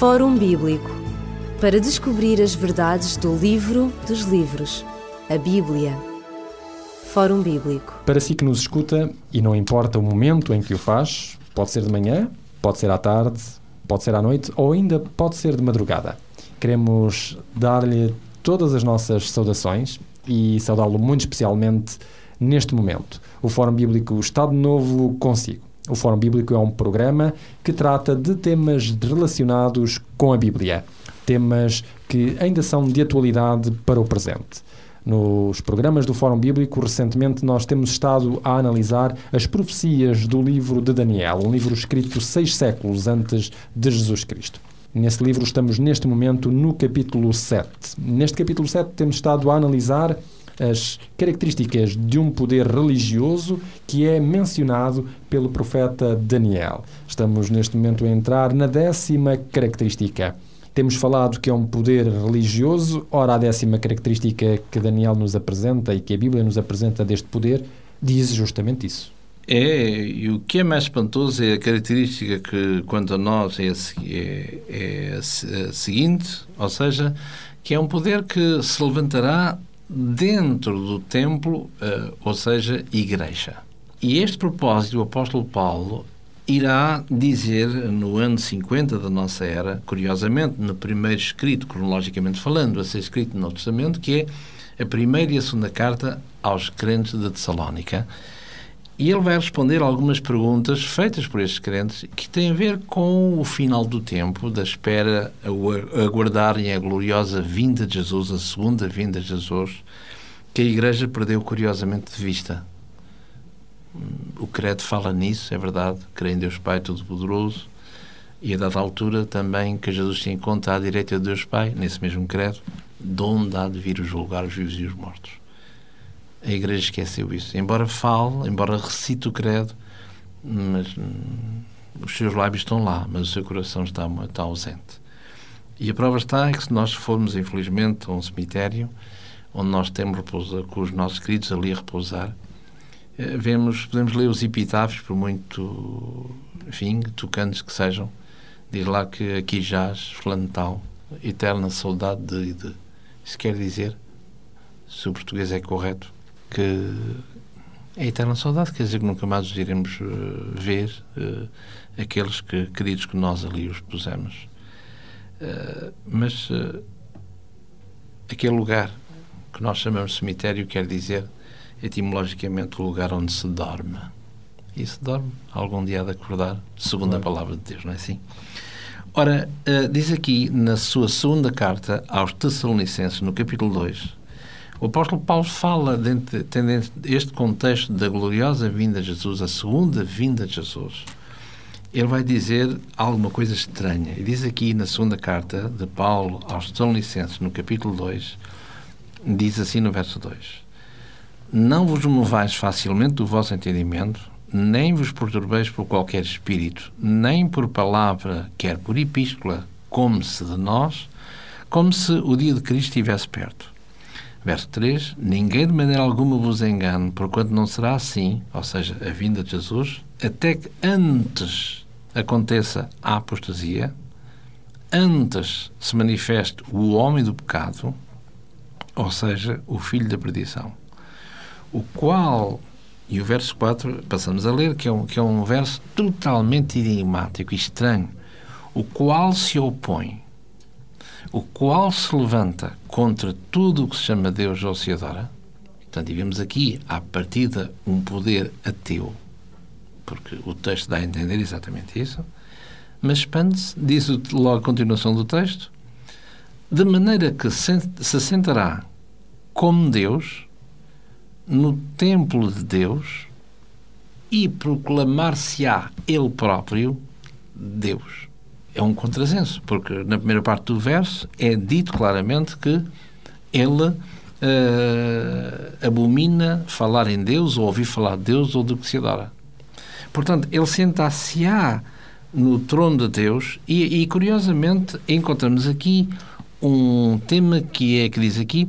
Fórum Bíblico para descobrir as verdades do livro dos livros, a Bíblia. Fórum Bíblico. Para si que nos escuta, e não importa o momento em que o faz, pode ser de manhã, pode ser à tarde, pode ser à noite ou ainda pode ser de madrugada. Queremos dar-lhe todas as nossas saudações e saudá-lo muito especialmente neste momento. O Fórum Bíblico está de novo consigo. O Fórum Bíblico é um programa que trata de temas relacionados com a Bíblia, temas que ainda são de atualidade para o presente. Nos programas do Fórum Bíblico, recentemente nós temos estado a analisar as profecias do livro de Daniel, um livro escrito seis séculos antes de Jesus Cristo. Nesse livro estamos neste momento no capítulo 7. Neste capítulo 7 temos estado a analisar as características de um poder religioso que é mencionado pelo profeta Daniel. Estamos neste momento a entrar na décima característica. Temos falado que é um poder religioso, ora, a décima característica que Daniel nos apresenta e que a Bíblia nos apresenta deste poder diz justamente isso. É, e o que é mais espantoso é a característica que, quanto a nós, é é, é a seguinte, ou seja, que é um poder que se levantará dentro do templo, uh, ou seja, igreja. E este propósito, o apóstolo Paulo irá dizer no ano 50 da nossa era, curiosamente, no primeiro escrito, cronologicamente falando, a ser escrito no Testamento, que é a primeira e a segunda carta aos crentes de Tessalónica, e ele vai responder algumas perguntas feitas por estes crentes que têm a ver com o final do tempo, da espera, a aguardarem a gloriosa vinda de Jesus, a segunda vinda de Jesus, que a Igreja perdeu curiosamente de vista. O credo fala nisso, é verdade, crê em Deus Pai Todo-Poderoso, e a dada altura também que Jesus se encontra à direita de Deus Pai, nesse mesmo credo, de onde há de vir julgar os vivos e os mortos a Igreja esqueceu isso. Embora fale, embora recite o credo, mas hum, os seus lábios estão lá, mas o seu coração está, está ausente. E a prova está é que se nós formos, infelizmente, a um cemitério, onde nós temos repousa, com os nossos queridos ali a repousar, eh, vemos, podemos ler os epitáfios, por muito, enfim, tocantes que sejam, diz lá que aqui jaz, fulano tal, eterna saudade de, de. Isso quer dizer, se o português é correto, que é eterna saudade, quer dizer que nunca mais os iremos uh, ver, uh, aqueles que, queridos que nós ali os pusemos. Uh, mas aquele lugar que nós chamamos de cemitério quer dizer, etimologicamente, o lugar onde se dorme. E se dorme, algum dia há de acordar, segundo a palavra de Deus, não é assim? Ora, diz aqui na sua segunda carta aos Tessalonicenses, no capítulo 2, o apóstolo Paulo fala, dentro, tendo este contexto da gloriosa vinda de Jesus, a segunda vinda de Jesus, ele vai dizer alguma coisa estranha. E diz aqui na segunda carta de Paulo aos Tessalonicenses, no capítulo 2, diz assim no verso 2: Não vos movais facilmente do vosso entendimento, nem vos perturbeis por qualquer espírito, nem por palavra, quer por epístola, como se de nós, como se o dia de Cristo estivesse perto. Verso 3: Ninguém de maneira alguma vos engane, porquanto não será assim, ou seja, a vinda de Jesus, até que antes aconteça a apostasia, antes se manifeste o homem do pecado, ou seja, o filho da perdição, o qual, e o verso 4, passamos a ler, que é um, que é um verso totalmente enigmático e estranho, o qual se opõe o qual se levanta contra tudo o que se chama Deus ou se adora. Portanto, e vemos aqui, à partida, um poder ateu, porque o texto dá a entender exatamente isso, mas expande-se, diz logo a continuação do texto, de maneira que se sentará como Deus no templo de Deus e proclamar-se-á Ele próprio Deus é um contrassenso, porque na primeira parte do verso é dito claramente que ele uh, abomina falar em Deus ou ouvir falar de Deus ou do que se adora. Portanto, ele senta-se-á no trono de Deus e, e, curiosamente, encontramos aqui um tema que é, que diz aqui,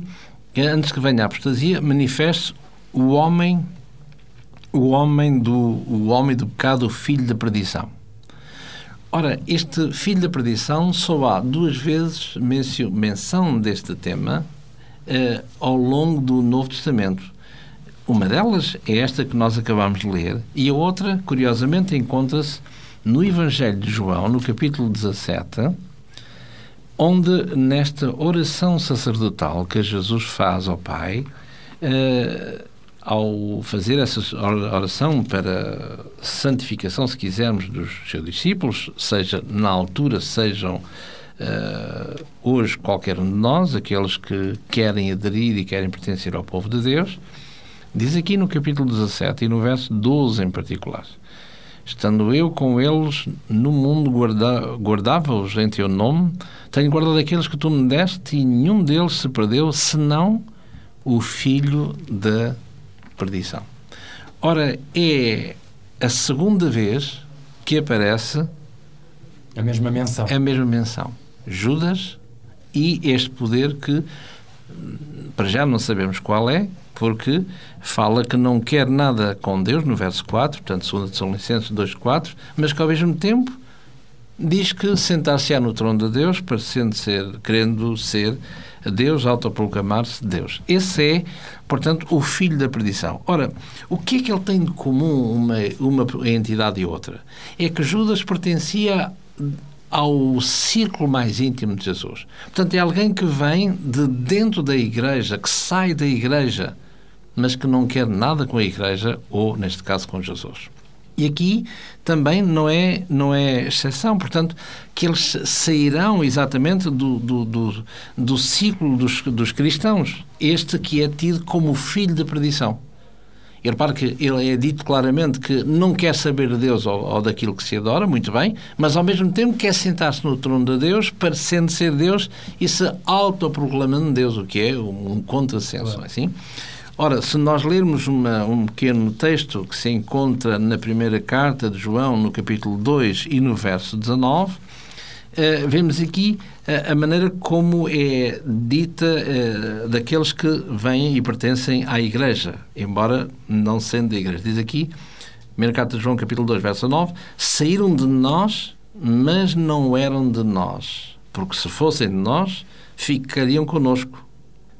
que antes que venha a apostasia, manifeste o homem o homem do o homem do pecado, o filho da perdição. Ora, este filho da perdição só há duas vezes menção deste tema uh, ao longo do Novo Testamento. Uma delas é esta que nós acabamos de ler, e a outra, curiosamente, encontra-se no Evangelho de João, no capítulo 17, onde, nesta oração sacerdotal que Jesus faz ao Pai, uh, ao fazer essa oração para santificação, se quisermos, dos seus discípulos, seja na altura, sejam uh, hoje qualquer um de nós, aqueles que querem aderir e querem pertencer ao povo de Deus, diz aqui no capítulo 17 e no verso 12 em particular: Estando eu com eles no mundo, guarda, guardava-os em teu nome, tenho guardado aqueles que tu me deste e nenhum deles se perdeu, senão o filho da perdição. Ora, é a segunda vez que aparece a mesma menção. A mesma menção. Judas e este poder que para já não sabemos qual é, porque fala que não quer nada com Deus no verso 4, portanto, 2 Tessalonicenses 2:4, mas que ao mesmo tempo diz que sentar-se-á no trono de Deus, parecendo ser, querendo ser Deus, autoproclamar-se Deus. Esse é, portanto, o filho da perdição. Ora, o que é que ele tem de comum uma, uma entidade e outra? É que Judas pertencia ao círculo mais íntimo de Jesus. Portanto, é alguém que vem de dentro da igreja, que sai da igreja, mas que não quer nada com a igreja, ou, neste caso, com Jesus. E aqui também não é, não é exceção, portanto, que eles sairão exatamente do, do, do, do ciclo dos, dos cristãos. Este que é tido como filho da perdição. E repare que ele é dito claramente que não quer saber de Deus ou, ou, daquilo que se adora, muito bem, mas ao mesmo tempo quer sentar-se no trono de Deus, parecendo ser Deus e se autoproclamando Deus, o que é um, um contrassenso, não é assim? Ora, se nós lermos uma, um pequeno texto que se encontra na primeira carta de João, no capítulo 2 e no verso 19, Uh, vemos aqui uh, a maneira como é dita uh, daqueles que vêm e pertencem à Igreja, embora não sendo da Igreja. Diz aqui, primeira carta de João, capítulo 2, verso 9: Saíram de nós, mas não eram de nós, porque se fossem de nós, ficariam conosco.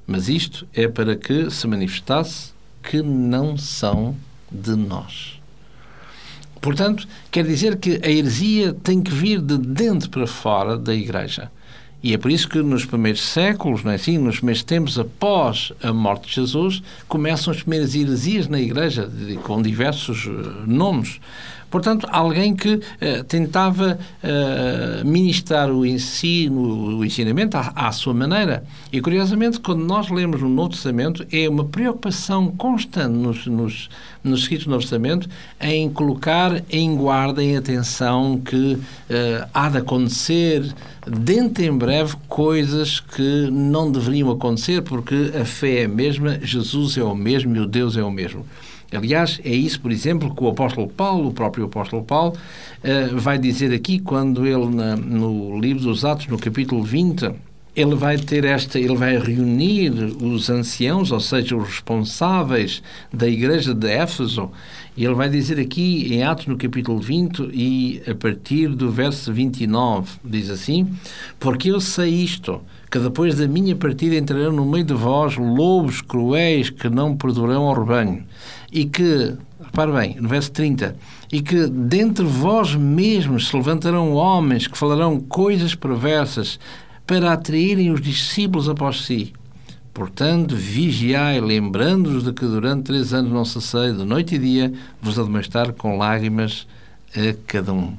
Mas isto é para que se manifestasse que não são de nós. Portanto, quer dizer que a heresia tem que vir de dentro para fora da Igreja. E é por isso que nos primeiros séculos, não é assim, nos primeiros tempos após a morte de Jesus, começam as primeiras heresias na Igreja, com diversos eh, nomes. Portanto, alguém que uh, tentava uh, ministrar o ensino, o ensinamento à, à, sua maneira. E, curiosamente, quando nós lemos no Novo Testamento, é uma preocupação constante nos, nos, nos escritos do Novo Testamento em colocar em guarda, em atenção, que uh, há de acontecer dentro em breve coisas que não deveriam acontecer, porque a fé é a mesma, Jesus é o mesmo e o Deus é o mesmo. Aliás, é isso, por exemplo, que o apóstolo Paulo, o próprio apóstolo Paulo, uh, vai dizer aqui, quando ele, no livro dos Atos, no capítulo 20, ele vai ter esta, ele vai reunir os anciãos, ou seja, os responsáveis da igreja de Éfeso, e ele vai dizer aqui em Atos no capítulo 20 e a partir do verso 29, diz assim: Porque eu sei isto, que depois da minha partida entrarão no meio de vós lobos cruéis que não perdurarão ao rebanho e que, repare bem, no verso 30, e que dentre vós mesmos se levantarão homens que falarão coisas perversas para atraírem os discípulos após si. Portanto, vigiai, lembrando-vos de que durante três anos não cessei, de noite e dia, vos admoestar com lágrimas a cada um.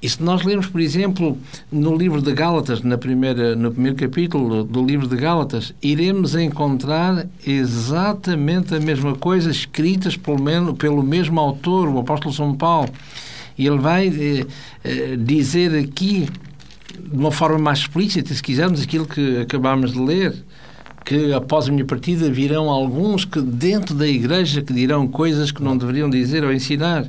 E se nós lermos, por exemplo, no livro de Gálatas, na primeira, no primeiro capítulo do livro de Gálatas, iremos encontrar exatamente a mesma coisa escritas pelo, menos, pelo mesmo autor, o apóstolo São Paulo. E ele vai eh, eh, dizer aqui, de uma forma mais explícita, se quisermos, aquilo que acabámos de ler, que após a minha partida virão alguns que dentro da igreja que dirão coisas que não deveriam dizer ou ensinar.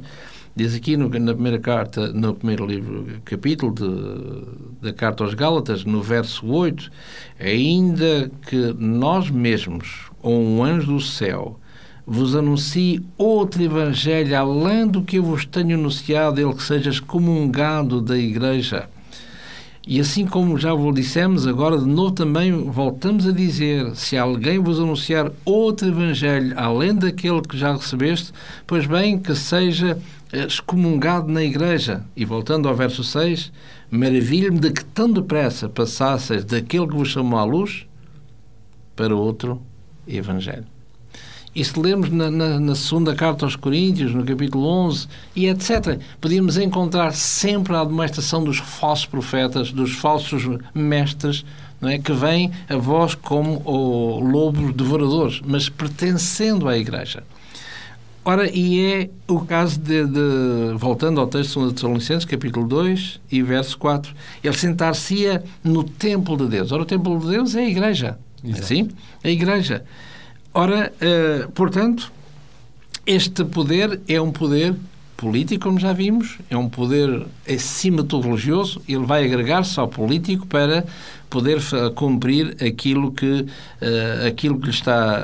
Diz aqui no, na primeira carta, no primeiro livro, capítulo de, da carta aos Gálatas, no verso 8, ainda que nós mesmos, ou um anjo do céu, vos anuncie outro Evangelho além do que eu vos tenho anunciado, ele que seja excomungado da Igreja. E assim como já vos dissemos, agora de novo também voltamos a dizer: se alguém vos anunciar outro Evangelho além daquele que já recebeste, pois bem, que seja excomungado na Igreja. E voltando ao verso 6, maravilho-me de que tão depressa passasseis daquele que vos chamou à luz para outro Evangelho. E se lermos na, na, na, segunda carta aos Coríntios, no capítulo 11, e etc., podíamos encontrar sempre a admoestação dos falsos profetas, dos falsos mestres, não é? que vêm a vós como o lobos devoradores, mas pertencendo à Igreja. Ora, e é o caso de, de voltando ao texto de 2 Tessalonicenses, capítulo 2 e verso 4, ele sentar-se-ia no templo de Deus. Ora, o templo de Deus é a Igreja. É assim? A Igreja. Ora, uh, portanto, este poder é um poder político, como já vimos, é um poder acima de tudo religioso, ele vai agregar-se ao político para poder cumprir aquilo que, uh, aquilo que lhe está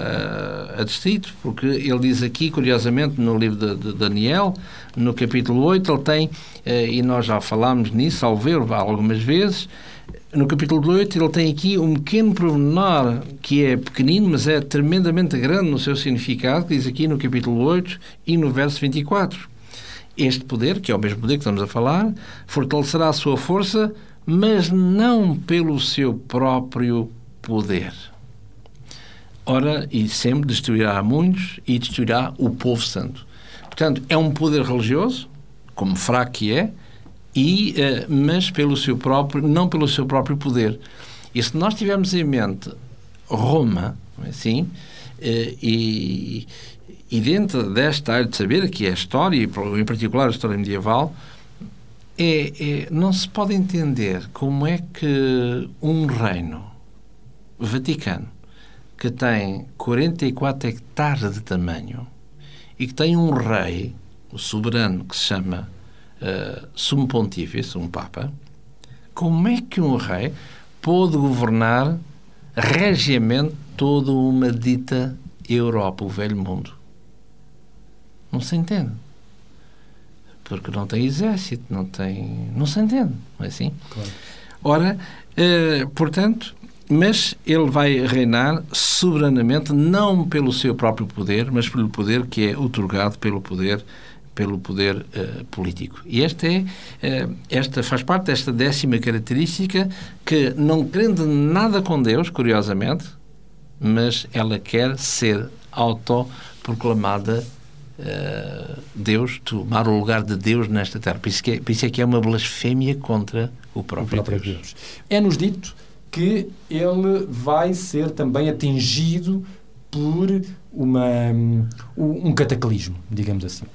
uh, porque ele diz aqui, curiosamente, no livro de, de Daniel, no capítulo 8, ele tem, uh, e nós já falámos nisso ao ver algumas vezes, no capítulo 8, ele tem aqui um pequeno pormenor que é pequenino, mas é tremendamente grande no seu significado, que diz aqui no capítulo 8 e no verso 24. Este poder, que é o mesmo poder que estamos a falar, fortalecerá a sua força, mas não pelo seu próprio poder. Ora, e sempre destruirá muitos e destruirá o povo santo. Portanto, é um poder religioso, como fraco que é, e, uh, mas pelo seu próprio, não pelo seu próprio poder. E se nós tivermos em mente Roma, assim, uh, e, e dentro desta área de saber, que é a história, e em particular a história medieval, é, é, não se pode entender como é que um reino vaticano que tem 44 hectares de tamanho e que tem um rei, o soberano, que se chama uh, sumo pontífice, um papa, como é que um rei pôde governar regiamente toda uma dita Europa, o velho mundo? Não se entende. Porque não tem exército, não tem. Não se entende, não é assim? Claro. Ora, uh, portanto, mas ele vai reinar soberanamente, não pelo seu próprio poder, mas pelo poder que é otorgado pelo poder pelo poder uh, político. E esta, é, uh, esta faz parte desta décima característica que, não querendo nada com Deus, curiosamente, mas ela quer ser autoproclamada uh, Deus, tomar o lugar de Deus nesta terra. Por isso, que é, por isso é que é uma blasfémia contra o próprio, o próprio Deus. Deus. É-nos dito que ele vai ser também atingido por uma, um cataclismo, digamos assim.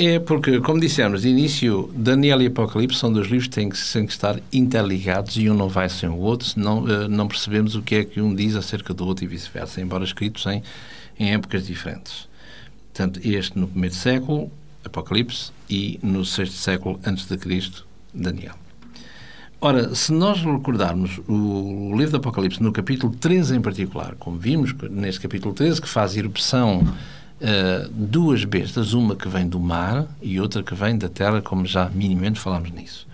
É porque, como dissemos, de início, Daniel e Apocalipse são dois livros que têm que, têm que estar interligados e um não vai sem o outro, senão uh, não percebemos o que é que um diz acerca do outro e vice-versa, embora escritos em, em épocas diferentes. Portanto, este no primeiro século, Apocalipse, e no sexto século antes de Cristo, Daniel. Ora, se nós recordarmos o livro do Apocalipse, no capítulo 13 em particular, como vimos neste capítulo 13, que faz erupção uh, duas bestas, uma que vem do mar e outra que vem da terra, como já minimamente falámos nisso.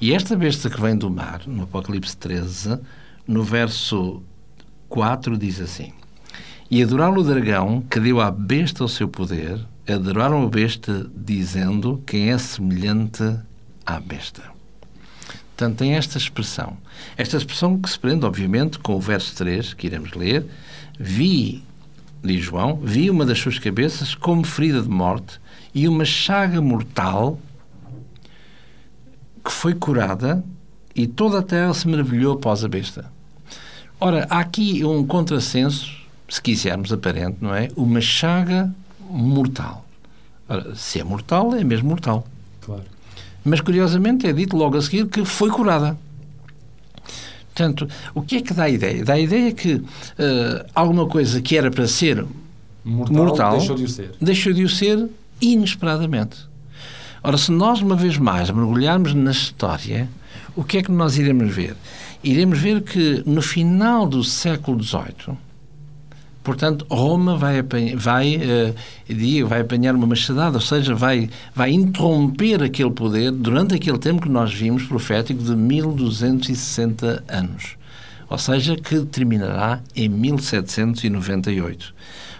E esta besta que vem do mar, no Apocalipse 13, no verso 4, diz assim: E adoraram o dragão que deu à besta o seu poder, adoraram a besta, dizendo: Quem é semelhante à besta. Portanto, tem esta expressão. Esta expressão que se prende, obviamente, com o verso 3, que iremos ler: Vi diz João, vi uma das suas cabeças como ferida de morte e uma chaga mortal que foi curada e toda a terra se maravilhou após a besta. Ora, há aqui um contrassenso, se quisermos, aparente, não é? Uma chaga mortal. Ora, se é mortal, é mesmo mortal. Claro. Mas, curiosamente, é dito logo a seguir que foi curada. Portanto, o que é que dá a ideia? Dá a ideia que uh, alguma coisa que era para ser mortal, mortal, deixou de o ser. Deixou de o ser inesperadamente. Ora, se nós, uma vez mais, mergulharmos na história, o que é que nós iremos ver? Iremos ver que no final do século XVIII, Portanto, Roma vai, apanhar, vai, uh, vai apanhar uma machadada, ou seja, vai, vai interromper aquele poder durante aquele tempo que nós vimos profético de 1260 anos. Ou seja, que terminará em 1798.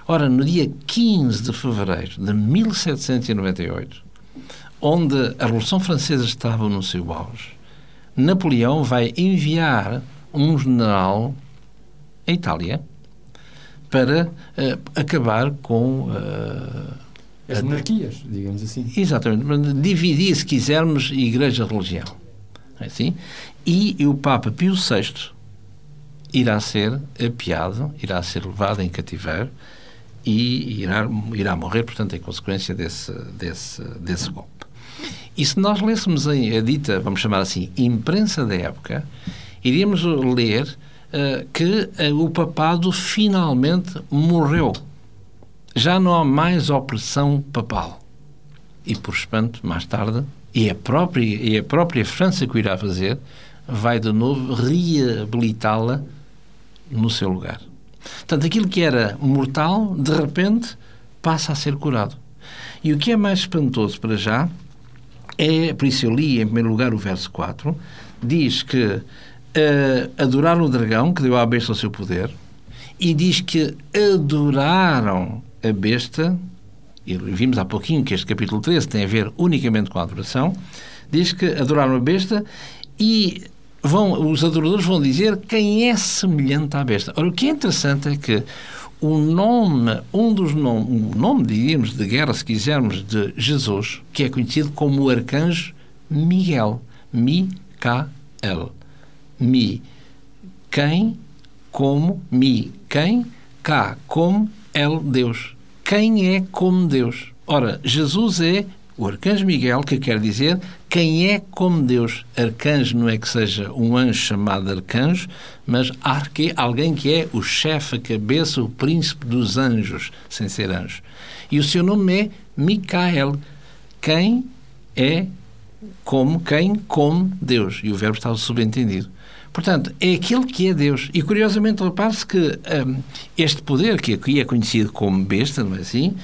Ora, no dia 15 de fevereiro de 1798, onde a Revolução Francesa estava no seu auge, Napoleão vai enviar um general à Itália para uh, acabar com uh, as monarquias, digamos assim. Exatamente, dividir, se quisermos, igreja-religião. É assim? E o Papa Pio VI irá ser apiado, irá ser levado em cativeiro e irá, irá morrer, portanto, em consequência desse, desse, desse golpe. E se nós lêssemos a, a dita, vamos chamar assim, imprensa da época, iríamos ler uh, que uh, o papado finalmente morreu. Já não há mais opressão papal. E, por espanto, mais tarde, e a própria, e a própria França que o irá fazer, vai de novo reabilitá-la no seu lugar. Portanto, aquilo que era mortal, de repente, passa a ser curado. E o que é mais espantoso para já é, por isso eu li em primeiro lugar o verso 4, diz que uh, adoraram o dragão, que deu à besta o seu poder, e diz que adoraram a besta, e vimos há pouquinho que este capítulo 13 tem a ver unicamente com a adoração, diz que adoraram a besta e vão, os adoradores vão dizer quem é semelhante à besta. Ora, o que é interessante é que o nome, um dos nomes, um nome, diríamos, de guerra, se quisermos, de Jesus, que é conhecido como o arcanjo Miguel. Mi-Ca-El. Mi, quem, como, mi, quem, cá, como, El, Deus. Quem é como Deus? Ora, Jesus é o arcanjo Miguel, que quer dizer quem é como Deus. Arcanjo não é que seja um anjo chamado arcanjo, mas arque, alguém que é o chefe, a cabeça, o príncipe dos anjos, sem ser anjo. E o seu nome é Micael. Quem é como, quem como Deus. E o verbo está subentendido. Portanto, é aquele que é Deus. E curiosamente, repare-se que um, este poder, que aqui é conhecido como besta, não é assim?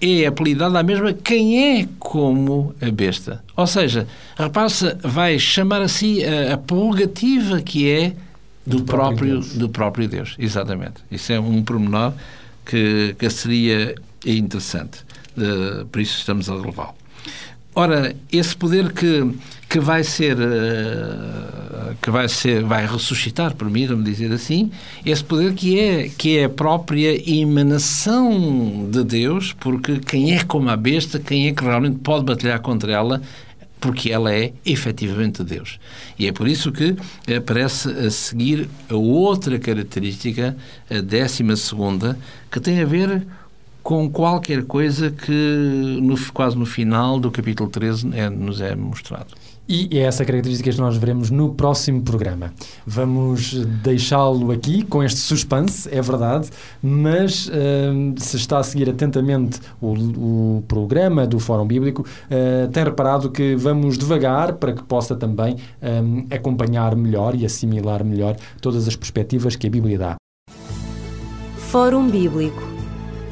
é apelidado à mesma quem é como a besta. Ou seja, repare-se, vai chamar assim a, a prerrogativa que é do, do próprio, próprio do próprio Deus. Exatamente. Isso é um pormenor que, que seria interessante. De, por isso estamos a relevá-lo. Ora, esse poder que, que vai ser uh, que vai ser vai ressuscitar, permitam-me dizer assim, esse poder que é que é a própria emanação de Deus, porque quem é como a besta, quem é que realmente pode batalhar contra ela, porque ela é efetivamente Deus. E é por isso que aparece a seguir a outra característica, a décima segunda, que tem a ver com qualquer coisa que no, quase no final do capítulo 13 é, nos é mostrado. E é essa característica que nós veremos no próximo programa. Vamos deixá-lo aqui com este suspense, é verdade, mas uh, se está a seguir atentamente o, o programa do Fórum Bíblico, uh, tem reparado que vamos devagar para que possa também um, acompanhar melhor e assimilar melhor todas as perspectivas que a Bíblia dá. Fórum Bíblico